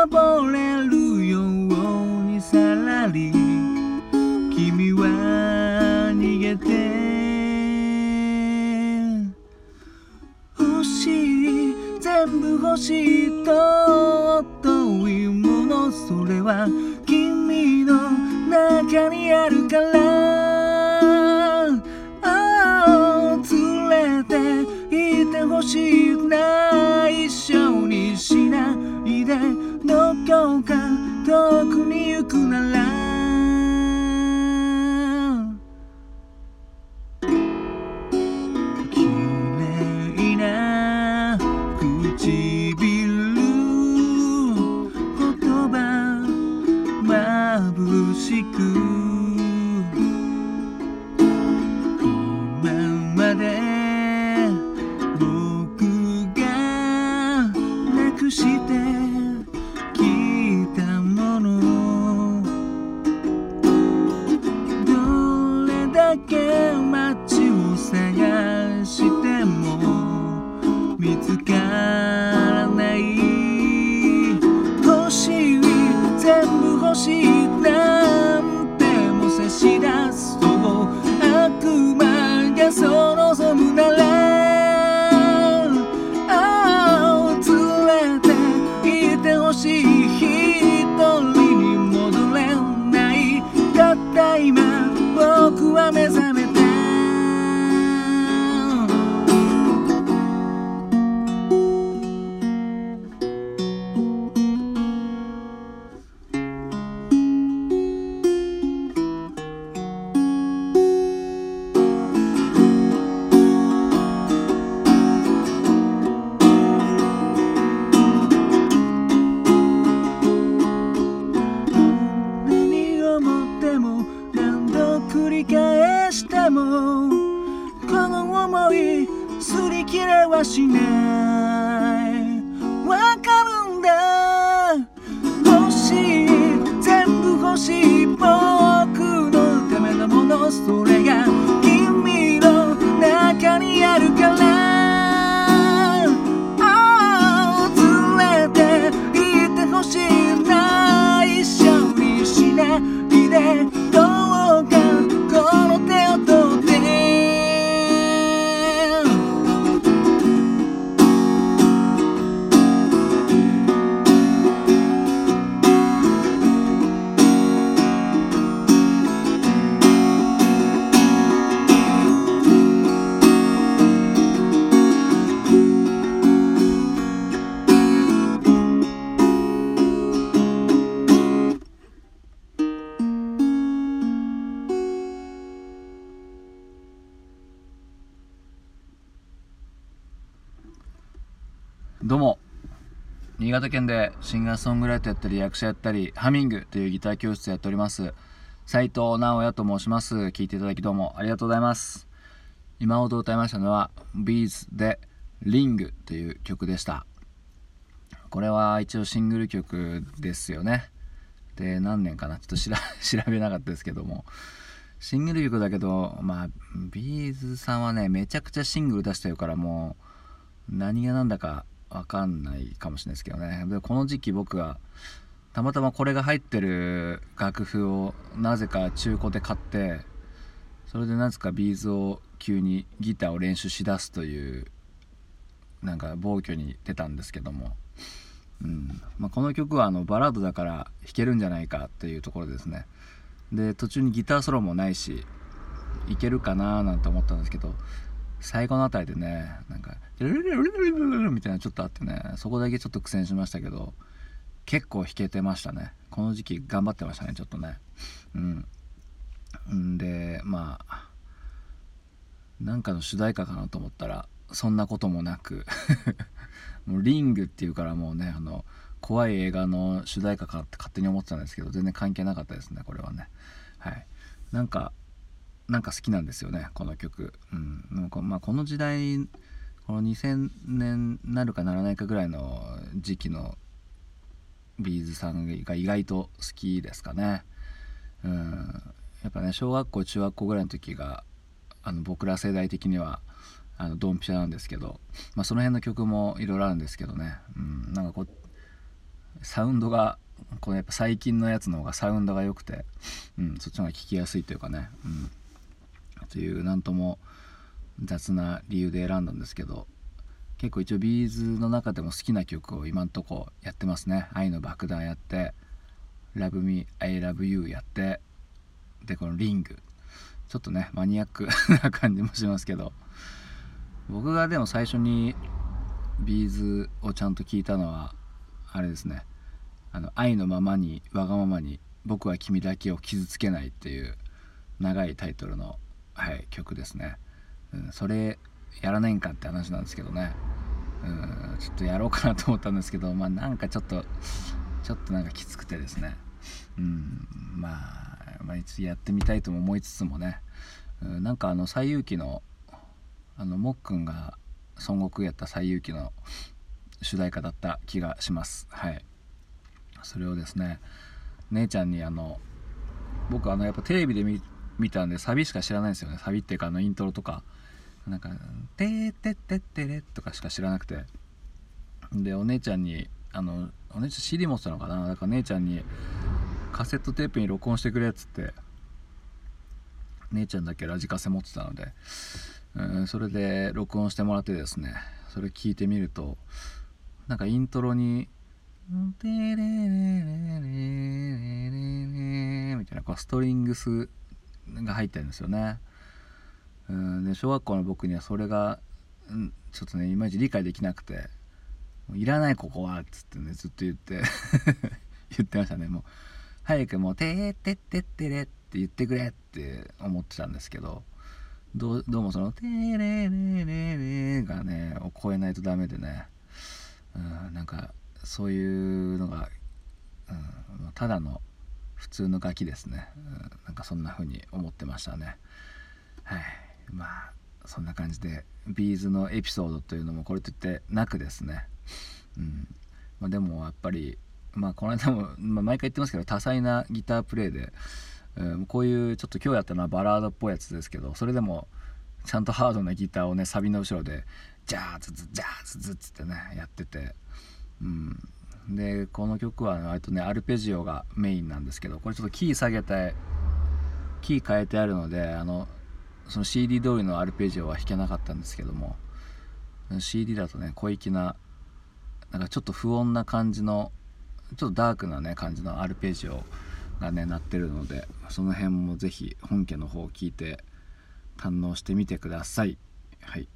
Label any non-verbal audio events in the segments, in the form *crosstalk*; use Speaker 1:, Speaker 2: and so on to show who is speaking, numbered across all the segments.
Speaker 1: こぼれるようにさらり君は逃げて欲しい全部欲しいと遠いものそれは君の中にあるから。連れていて欲しいな一緒にしないで。どこか遠くに行くなら返してもこの思い擦り切れはしない。わかるんだ。欲しい全部欲しい。僕のためのものそれ
Speaker 2: 新潟県でシンガーソングライターやったり役者やったりハミングというギター教室やっております。斉藤直也と申します。聞いていただきどうもありがとうございます。今ほど歌いましたのは B'z で RING という曲でした。これは一応シングル曲ですよね。で何年かな？ちょっと *laughs* 調べなかったですけども。シングル曲だけどまあ B'z さんはねめちゃくちゃシングル出してるからもう何が何だか分かんないかもしれないですけどね。でこの時期僕がたまたまこれが入ってる楽譜をなぜか中古で買ってそれでなぜかビーズを急にギターを練習しだすというなんか暴挙に出たんですけども、うん。まあ、この曲はあのバラードだから弾けるんじゃないかっていうところですね。で途中にギターソロもないしいけるかななんて思ったんですけど最後のあたりでねなんか「ルルルルルルルみたいなちょっとあってねそこだけちょっと苦戦しましたけど結構弾けてましたね。この時期頑張ってましたねちょっとね。うん。でまあなんかの主題歌かなと思ったらそんなこともなく *laughs* もうリングっていうからもうねあの怖い映画の主題歌かって勝手に思ってたんですけど全然関係なかったですねこれはね。はい。なんかなんか好きなんですよねこの曲。うん。なんかまあこの時代この2000年なるかならないかぐらいの時期のビーズさんが意外と好きですかね。うん。やっぱね小学校中学校ぐらいの時があの僕ら世代的にはあのドンピシャなんですけど、まあ、その辺の曲もいろいろあるんですけどね、うん、なんかこうサウンドがこうやっぱ最近のやつの方がサウンドが良くて、うん、そっちの方が聴きやすいというかね、うん、という何とも雑な理由で選んだんですけど結構一応ビーズの中でも好きな曲を今んとこやってますね「愛の爆弾」やって「Love Me I Love You」やってでこの「リング」ちょっとねマニアックな感じもしますけど。僕がでも最初にビーズをちゃんと聞いたのはあれですね「あの愛のままにわがままに僕は君だけを傷つけない」っていう長いタイトルの、はい、曲ですね、うん、それやらないんかって話なんですけどね。うんちょっとやろうかなと思ったんですけどまあなんかちょっとちょっとなんかきつくてですね。うんまあ、まあ、やってみたいとも思いつつもね、うん、なんかあの西遊記のあのもっくんが孫悟空やった西遊記の主題歌だった気がします。はい。それをですね姉ちゃんにあの僕あのやっぱテレビで見見たんでサビしか知らないんですよね。サビっていうかあのイントロとか。なんか「てーてってってれ」とかしか知らなくて。でお姉ちゃんにあのお姉ちゃん CD 持ってたのかな。だから姉ちゃんにカセットテープに録音してくれっつって。姉ちゃんだけラジカセ持ってたので。うん、それで録音してもらってですね。それ聞いてみるとなんかイントロに「テレレレレレレみたいなこうストリングスが入ってるんですよね。うん、で小学校の僕にはそれが、うん、ちょっとねいまいち理解できなくて「いらないここは」っつってねずっと言って *laughs* 言ってましたねもう早くもう「てーてってってれ」って言ってくれって思ってたんですけどどうどうもその「テレレレレ」がねを超えないとダメでね、うん、なんかそういうのが、うん、ただの普通の楽器ですね、うん、なんかそんな風に思ってましたね。はい。まあそんな感じでビーズのエピソードというのもこれといってなくですね、うん。まあ、でもやっぱりまあこの間も、まあ、毎回言ってますけど多彩なギタープレイでうん、こういうちょっと今日やったのはバラードっぽいやつですけどそれでもちゃんとハードなギターをねサビの後ろでジャーズズジャーズズっつってねやってて、うん、でこの曲は割とねアルペジオがメインなんですけどこれちょっとキー下げてキー変えてあるのであのその CD 通りのアルペジオは弾けなかったんですけども CD だとね小粋ななんかちょっと不穏な感じのちょっとダークなね感じのアルペジオがね鳴ってるのでその辺も是非本家の方を聞いて堪能してみてください。はい。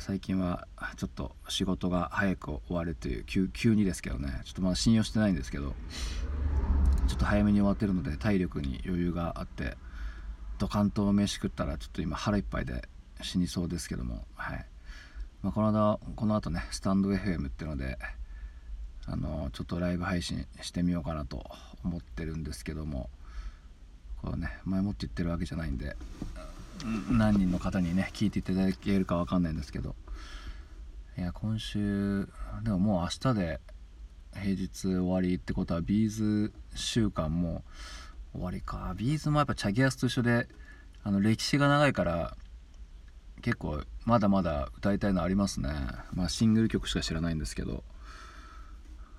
Speaker 2: 最近はちょっと仕事が早く終わるという急にですけどねちょっとまだ信用してないんですけどちょっと早めに終わってるので体力に余裕があってドカンと飯食ったらちょっと今腹いっぱいで死にそうですけどもはい、まあ、この間この後ねスタンド FM っていうのであのちょっとライブ配信してみようかなと思ってるんですけどもこうね前もって言ってるわけじゃないんで何人の方にね聞いていただけるか分かんないんですけど。いや今週でももう明日で平日終わりってことはビーズ週間も終わりか。ビーズもやっぱチャギアスと一緒であの歴史が長いから結構まだまだ歌いたいのありますね。まあシングル曲しか知らないんですけど。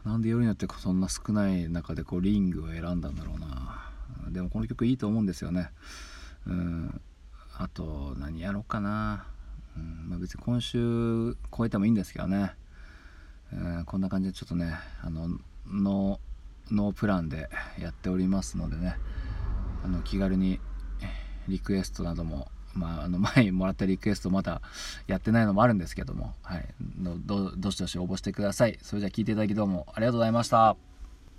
Speaker 2: なんで夜によってそんな少ない中でこうリングを選んだんだろうな。でもこの曲いいと思うんですよね。うん。あと何やろうかな、うんまあ、別に今週超えてもいいんですけどね、うん、こんな感じでちょっとねあのノノープランでやっておりますのでね。あの気軽にリクエストなどもまあ、あの前にもらったリクエストまだやってないのもあるんですけども、はい、どどしどし応募してください。それじゃあ聞いていただきどうもありがとうございました。